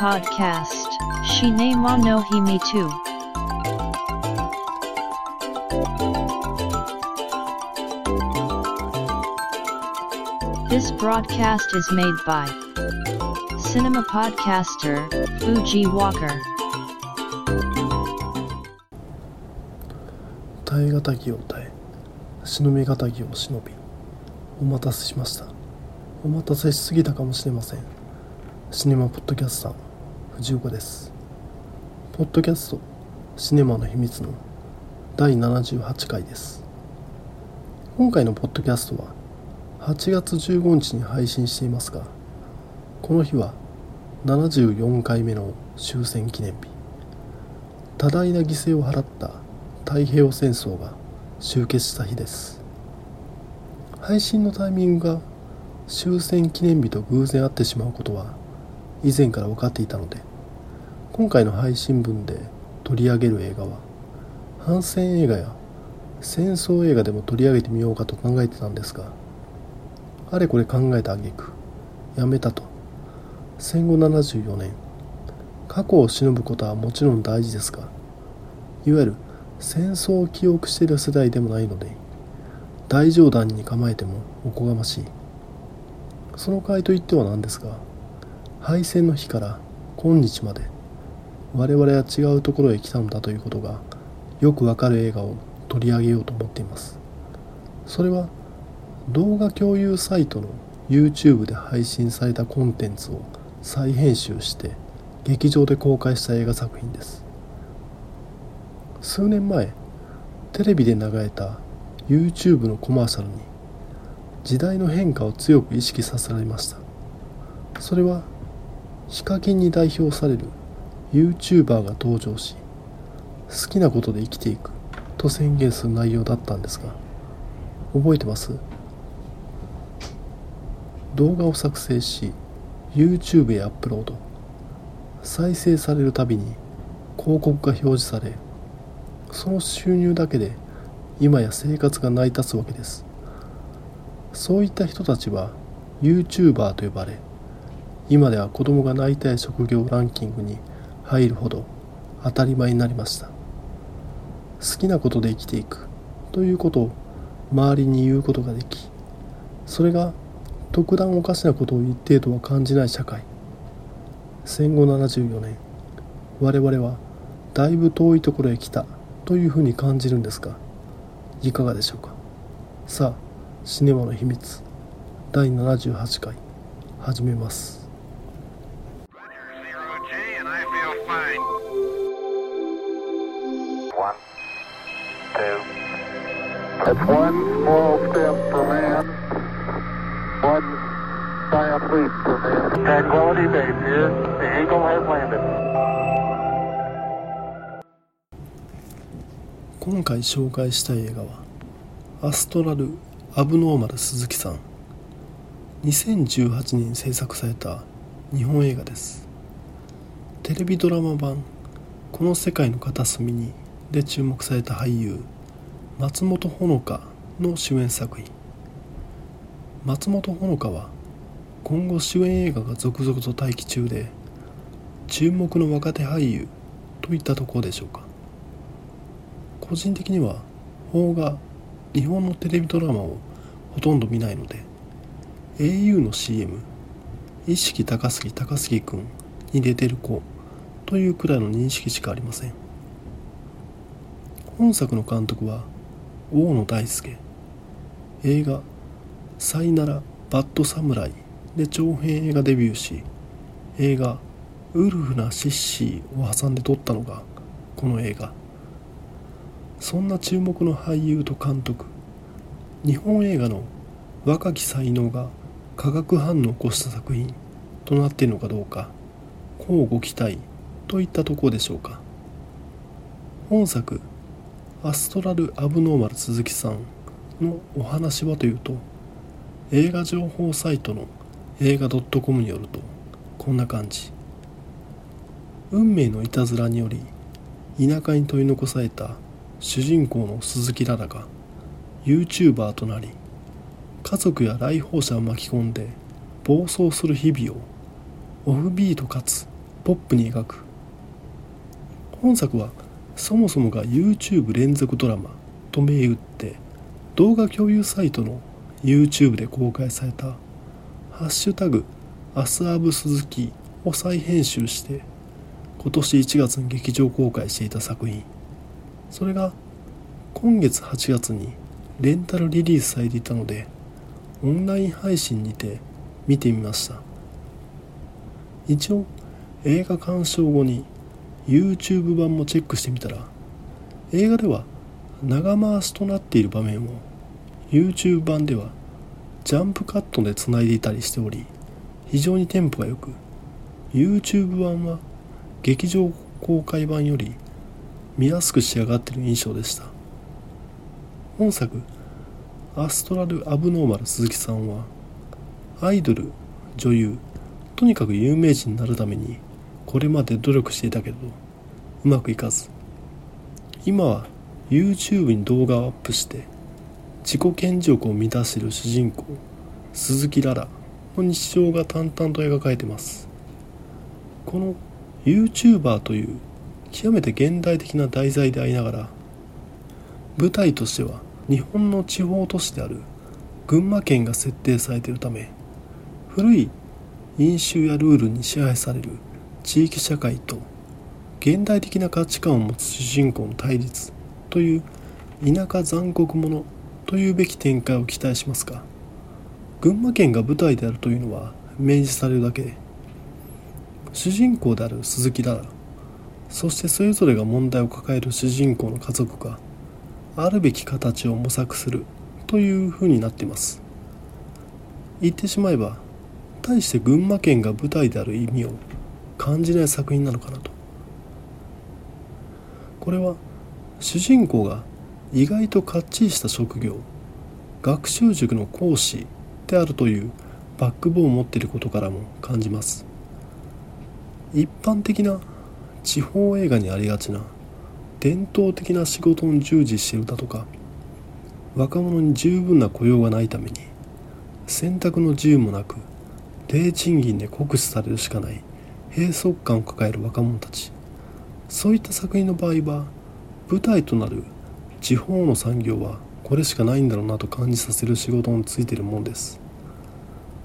Podcast Shinema no Himi too. This broadcast is made by Cinema Podcaster Fuji Walker. 耐え難きを耐え忍び難きを忍びお待たせしましたお待たせしすぎたかもしれませんシネマポッドキャスター 藤岡です。ポッドキャストシネマの秘密の第78回です。今回のポッドキャストは8月15日に配信していますがこの日は74回目の終戦記念日。多大な犠牲を払った太平洋戦争が終結した日です。配信のタイミングが終戦記念日と偶然会ってしまうことは以前から分かっていたので今回の配信分で取り上げる映画は反戦映画や戦争映画でも取り上げてみようかと考えてたんですがあれこれ考えた挙句やめたと。戦後74年過去を忍ぶことはもちろん大事ですがいわゆる戦争を記憶している世代でもないので大冗談に構えてもおこがましい。その代わりといってはなんですが敗戦の日から今日まで我々は違うところへ来たのだということがよくわかる映画を取り上げようと思っています。それは動画共有サイトの YouTube で配信されたコンテンツを再編集して劇場で公開した映画作品です。数年前テレビで流れた YouTube のコマーシャルに時代の変化を強く意識させられました。それはヒカキンに代表される YouTuber が登場し好きなことで生きていくと宣言する内容だったんですが覚えてます？動画を作成し YouTube へアップロード。再生されるたびに広告が表示されその収入だけで今や生活が成り立つわけです。そういった人たちは YouTuber と呼ばれ今では子供がなりたい職業ランキングに入るほど当たり前になりました。好きなことで生きていくということを周りに言うことができそれが特段おかしなことを言ってとは感じない社会。戦後74年我々はだいぶ遠いところへ来たというふうに感じるんですがいかがでしょうか。さあシネマの秘密第78回始めます。今回紹介したい映画はアストラル・アブノーマル鈴木さん2018年制作された日本映画ですテレビドラマ版「この世界の片隅に」で注目された俳優松本穂香の主演作品。松本穂香は今後主演映画が続々と待機中で注目の若手俳優といったところでしょうか。個人的には邦画日本のテレビドラマをほとんど見ないので au の CM 意識高杉高杉くんに出てる子というくらいの認識しかありません。本作の監督は大野大輔。映画「さいならバッドサムライ」で長編映画デビューし映画「ウルフなシッシー」を挟んで撮ったのがこの映画。そんな注目の俳優と監督日本映画の若き才能が化学反応を起こした作品となっているのかどうか。乞うご期待といったところでしょうか。本作「アストラル・アブノーマル鈴木さん」のお話はというと映画情報サイトの映画 .com によるとこんな感じ。運命のいたずらにより田舎に取り残された主人公の鈴木ララが YouTuber となり家族や来訪者を巻き込んで暴走する日々をオフビートかつポップに描く。本作はそもそもが YouTube 連続ドラマと銘打って動画共有サイトの YouTube で公開された「ハッシュタグアスアブ鈴木」を再編集して今年1月に劇場公開していた作品。それが今月8月にレンタルリリースされていたのでオンライン配信にて見てみました。一応映画鑑賞後に YouTube 版もチェックしてみたら映画では長回しとなっている場面を YouTube 版ではジャンプカットでつないでいたりしており非常にテンポが良く YouTube 版は劇場公開版より見やすく仕上がっている印象でした。本作アストラル・アブノーマル鈴木さんはアイドル女優とにかく有名人になるためにこれまで努力していたけどうまくいかず。今は YouTube に動画をアップして自己顕示欲を満たしている主人公鈴木ララの日常が淡々と描かれています。この YouTuber という極めて現代的な題材でありながら舞台としては日本の地方都市である群馬県が設定されているため古い飲酒やルールに支配される地域社会と現代的な価値観を持つ主人公の対立という田舎残酷者というべき展開を期待しますが群馬県が舞台であるというのは明示されるだけ。で主人公である鈴木だらそしてそれぞれが問題を抱える主人公の家族があるべき形を模索するという風になっています。言ってしまえば対して群馬県が舞台である意味を感じない作品なのかなと。これは主人公が意外とかっちりした職業学習塾の講師であるというバックボーンを持っていることからも感じます。一般的な地方映画にありがちな伝統的な仕事に従事しているだとか若者に十分な雇用がないために選択の自由もなく低賃金で酷使されるしかない。閉塞感を抱える若者たち。そういった作品の場合は舞台となる地方の産業はこれしかないんだろうなと感じさせる仕事についているものです。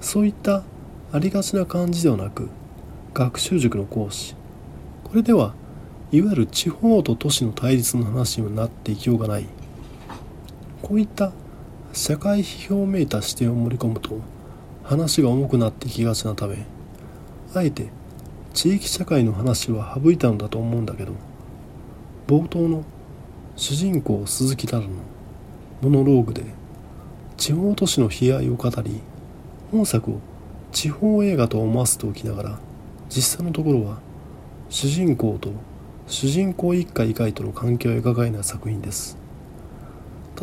そういったありがちな感じではなく学習塾の講師。これではいわゆる地方と都市の対立の話にはなっていきようがない。こういった社会批評めいた視点を盛り込むと話が重くなっていきがちなためあえて地域社会の話は省いたのだと思うんだけど冒頭の主人公鈴木太郎のモノローグで地方都市の悲哀を語り本作を地方映画と思わせておきながら実際のところは主人公と主人公一家以外との関係を描かない作品です。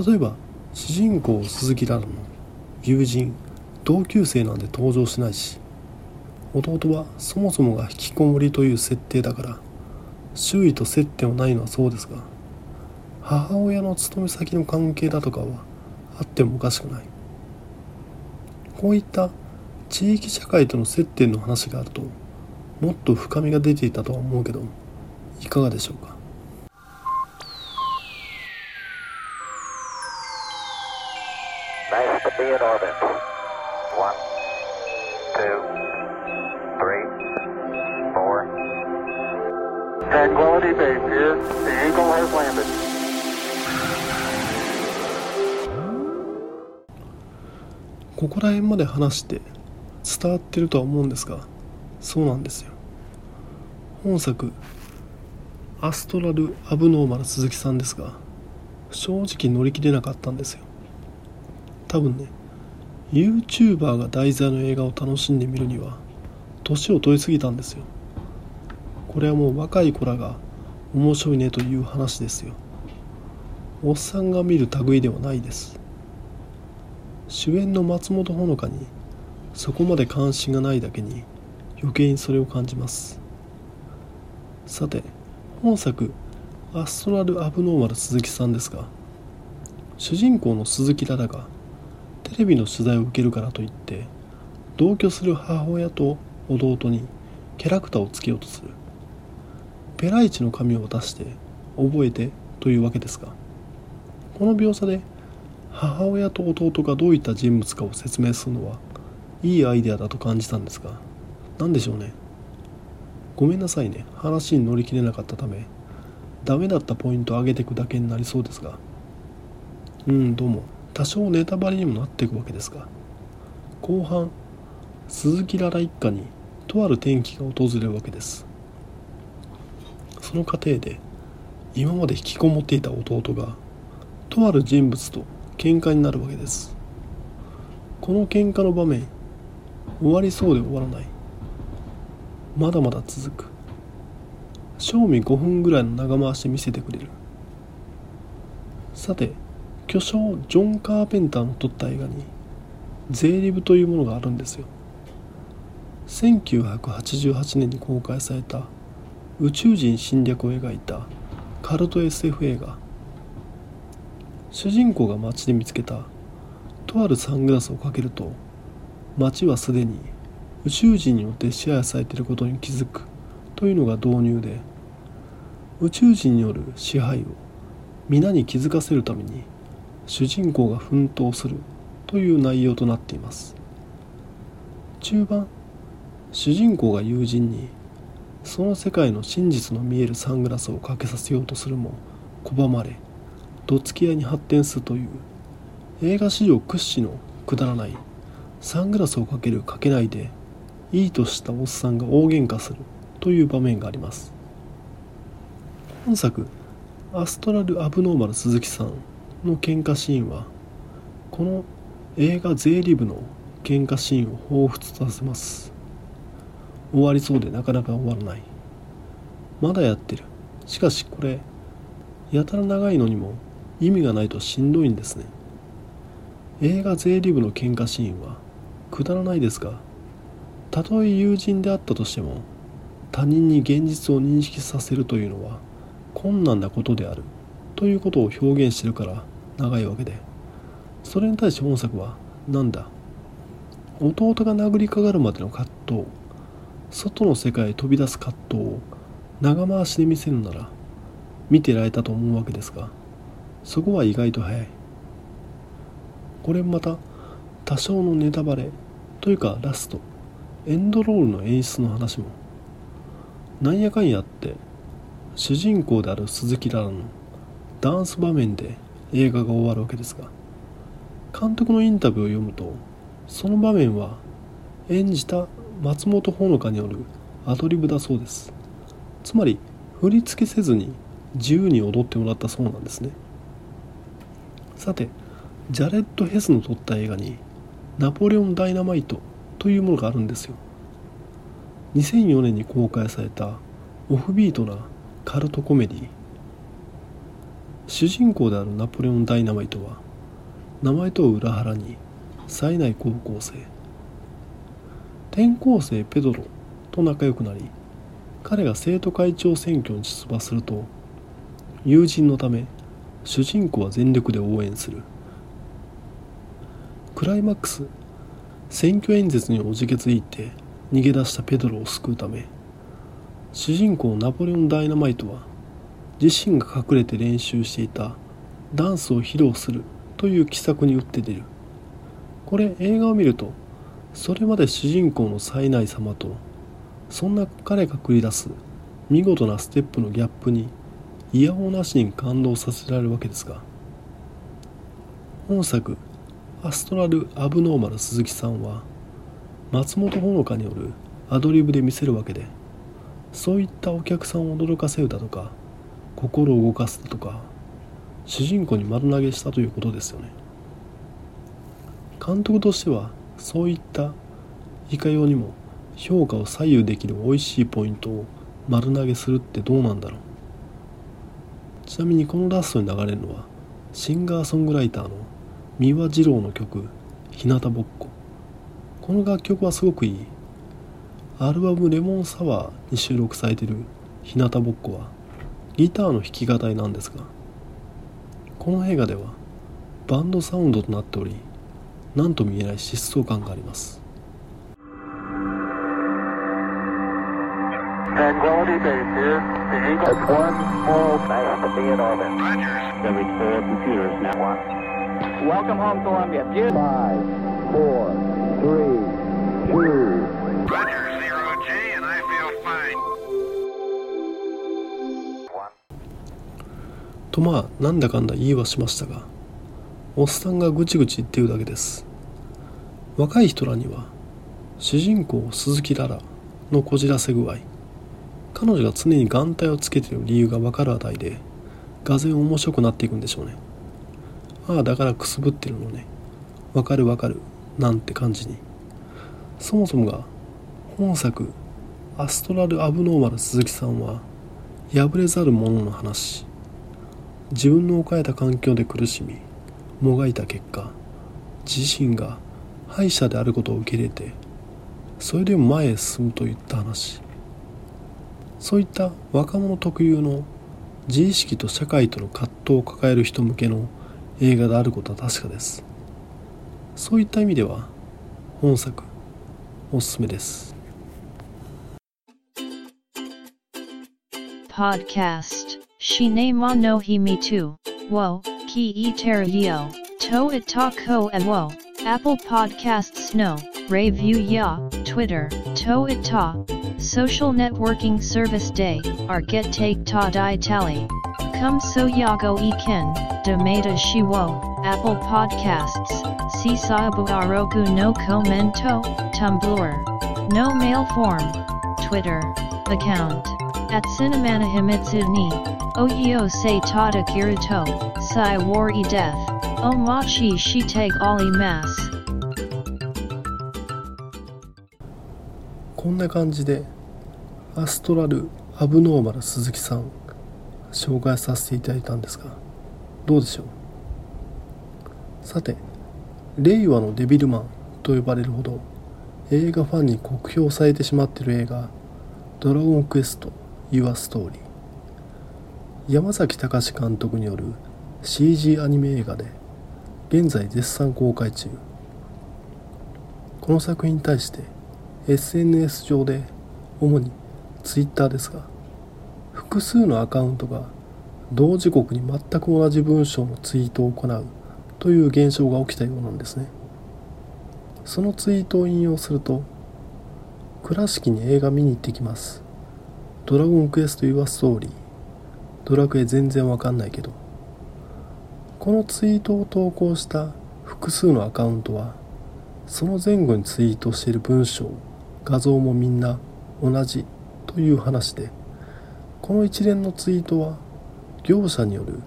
例えば主人公鈴木蘭の友人同級生なんて登場しないし弟はそもそもが引きこもりという設定だから周囲と接点はないのはそうですが母親の勤め先の関係だとかはあってもおかしくない。こういった地域社会との接点の話があるともっと深みが出ていたとは思うけどいかがでしょうか？話して伝わってるとは思うんですがそうなんですよ。本作アストラル・アブノーマル鈴木さんですが正直乗り切れなかったんですよ。多分ね YouTuber が題材の映画を楽しんでみるには年を取りすぎたんですよ。これはもう若い子らが面白いねという話ですよ。おっさんが見る類ではないです。主演の松本穂香にそこまで関心がないだけに余計にそれを感じます。さて本作「アストラル・アブノーマル鈴木さん」ですが主人公の鈴木ララがテレビの取材を受けるからといって同居する母親と弟にキャラクターをつけようとする。ペライチの紙を出して覚えてというわけですがこの描写で母親と弟がどういった人物かを説明するのはいいアイデアだと感じたんですが何でしょうね。ごめんなさいね。話に乗り切れなかったためダメだったポイントを上げていくだけになりそうですが。うんどうも。多少ネタバレにもなっていくわけですが。後半鈴木ララ一家にとある転機が訪れるわけです。その過程で今まで引きこもっていた弟がとある人物と喧嘩になるわけです。この喧嘩の場面終わりそうで終わらない。まだまだ続く。賞味5分ぐらいの長回しで見せてくれる。さて巨匠ジョン・カーペンターの撮った映画にゼーリブというものがあるんですよ。1988年に公開された宇宙人侵略を描いたカルト SF 映画。主人公が街で見つけた。とあるサングラスをかけると街はすでに宇宙人によって支配されていることに気づく。というのが導入で宇宙人による支配を皆に気づかせるために主人公が奮闘する。という内容となっています。中盤主人公が友人にその世界の真実の見えるサングラスをかけさせようとするも拒まれどつき合いに発展するという。映画史上屈指のくだらない。サングラスをかけるかけないでいいとしたおっさんが大喧嘩するという場面があります。本作アストラル・アブノーマル鈴木さんの喧嘩シーンはこの映画税理部の喧嘩シーンを彷彿させます。終わりそうでなかなか終わらない。まだやってる。しかしこれやたら長いのにも意味がないとしんどいんですね。映画税理部の喧嘩シーンはくだらないですがたとえ友人であったとしても他人に現実を認識させるというのは困難なことであるということを表現してるから長いわけで。それに対して本作はなんだ？弟が殴りかかるまでの葛藤外の世界へ飛び出す葛藤を長回しで見せるなら見てられたと思うわけですがそこは意外と早い。これまた多少のネタバレというかラストエンドロールの演出の話もなんやかんやって主人公である鈴木ララのダンス場面で映画が終わるわけですが監督のインタビューを読むとその場面は演じた松本穂香によるアドリブだそうです。つまり振り付けせずに自由に踊ってもらったそうなんですね。さてジャレッド・ヘスの撮った映画にナポレオン・ダイナマイトというものがあるんですよ。2004年に公開されたオフビートなカルトコメディ主人公であるナポレオン・ダイナマイトは名前とは裏腹に冴えない高校生。転校生ペドロと仲良くなり彼が生徒会長選挙に出馬すると友人のため主人公は全力で応援する。クライマックス選挙演説におじけついて逃げ出したペドロを救うため。主人公ナポレオン・ダイナマイトは自身が隠れて練習していたダンスを披露するという奇策に打って出る。これ映画を見るとそれまで主人公の冴えない様とそんな彼が繰り出す見事なステップのギャップに嫌おなしに感動させられるわけですが本作アストラル・アブノーマル鈴木さんは松本穂香によるアドリブで見せるわけでそういったお客さんを驚かせるだとか心を動かすだとか主人公に丸投げしたということですよね。監督としてはそういったいかようにも評価を左右できる美味しいポイントを丸投げするってどうなんだろう？ちなみにこのラストに流れるのはシンガーソングライターの三輪二郎の曲「日向ぼっこ」この楽曲はすごくいい。アルバム「レモンサワー」に収録されている「日向ぼっこ」はギターの弾き語りなんですがこの映画ではバンドサウンドとなっており何とも言えない疾走感があります。Tranquility Base here. The Eagle. It's one small. Nice to be in orbit. Rogers. Every four computers now. One. Welcome home, Columbia. Five, four, three, two. Roger, zero G, and I feel fine. とまあなんだかんだ言いはしましたがおっさんがぐちぐち言ってるだけです若い人らには主人公鈴木ララのこじらせ具合彼女が常に眼帯をつけてる理由がわかるあたりでがぜ面白くなっていくんでしょうね。ああだからくすぶってるのね。わかるわかる。なんて感じに。そもそもが本作アストラル・アブノーマル鈴木さんは破れざる者の話。自分の置かれた環境で苦しみもがいた結果自身が敗者であることを受け入れてそれでも前へ進むといった話。そういった若者特有の自意識と社会との葛藤を抱える人向けの映画であることは確かですそういった意味では本作おすすめです Podcast. Shine mo no hi me too. Wo, ki e yo. To it ko e wo. Apple Podcasts no. Review ya. Twitter. To it ta. Social networking service day. Our get take ta di tally. Come so yago e ken. Demata shiwo. Apple Podcasts. Si saabu arogu no commento. Tumblr. No mail form. Twitter. Account. At Cinemana Himitsu ni. Oyo se tada kiruto. Sai war e death. Omachi shi take ali mas. こんな感じでアストラル・アブノーマル鈴木さん紹介させていただいたんですがどうでしょう？さて令和のデビルマンと呼ばれるほど映画ファンに酷評されてしまっている映画「ドラゴンクエスト Your Story」山崎隆監督による CG アニメ映画で現在絶賛公開中。この作品に対して SNS 上で主に Twitter ですが複数のアカウントが同時刻に全く同じ文章のツイートを行うという現象が起きたようなんですね。そのツイートを引用すると倉敷に映画見に行ってきます。ドラゴンクエスト・ユア・ストーリー。ドラクエ全然わかんないけど。このツイートを投稿した複数のアカウントはその前後にツイートしている文章を画像もみんな同じという話。でこの一連のツイートは業者による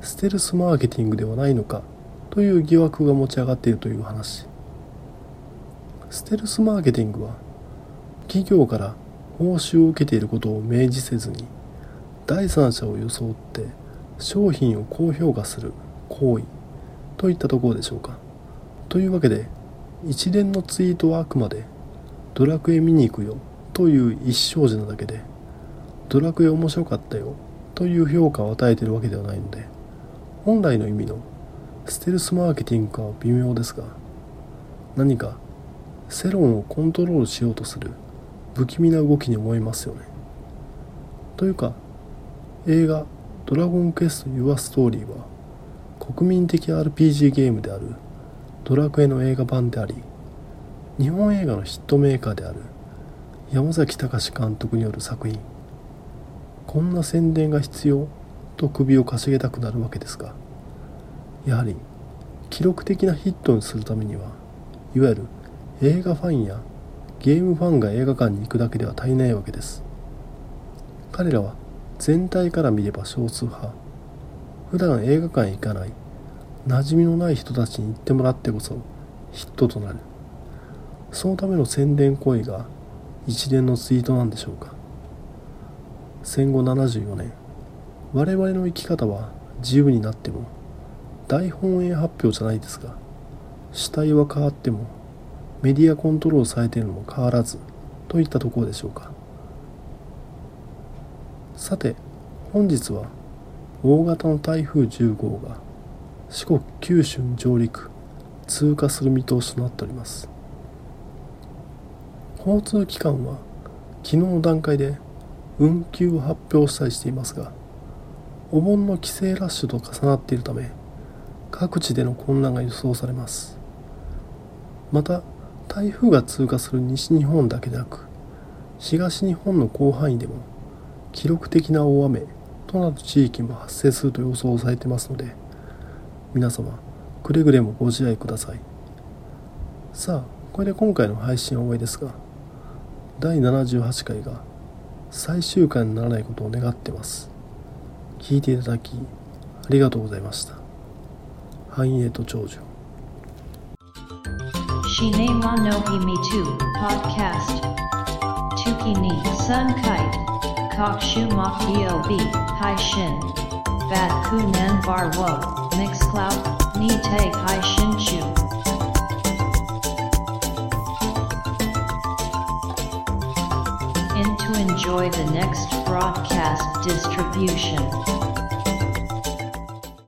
ステルスマーケティングではないのかという疑惑が持ち上がっているという話。ステルスマーケティングは企業から報酬を受けていることを明示せずに第三者を装って商品を高評価する行為といったところでしょうか。というわけで一連のツイートはあくまでドラクエ見に行くよという一生児なだけでドラクエ面白かったよという評価を与えているわけではないので本来の意味のステルスマーケティングかは微妙ですが何か世論をコントロールしようとする不気味な動きに思えますよね。というか映画「ドラゴンクエスト・ユア・ストーリー」は国民的 RPG ゲームであるドラクエの映画版であり日本映画のヒットメーカーである山崎隆監督による作品。こんな宣伝が必要と首をかしげたくなるわけですがやはり記録的なヒットにするためにはいわゆる映画ファンやゲームファンが映画館に行くだけでは足りないわけです。彼らは全体から見れば少数派。普段映画館へ行かない馴染みのない人たちに行ってもらってこそヒットとなる。そのための宣伝行為が一連のツイートなんでしょうか。戦後74年。我々の生き方は自由になっても大本営発表じゃないですが主体は変わってもメディアコントロールされているのも変わらずといったところでしょうか。さて本日は大型の台風10号が四国九州に上陸通過する見通しとなっております。交通機関は昨日の段階で運休を発表したりしていますがお盆の帰省ラッシュと重なっているため各地での混乱が予想されます。また台風が通過する西日本だけでなく東日本の広範囲でも記録的な大雨となる地域も発生すると予想されていますので皆様くれぐれもご自愛ください。さあこれで今回の配信は終わりですが第78回が最終回にならないことを願ってます聞いていただきありがとうございました繁栄と長寿 Shine wa no himi tu podcast. Tuki ni sun kite. Kok shu mok yob hai shin. Bat enjoy the next broadcast distribution.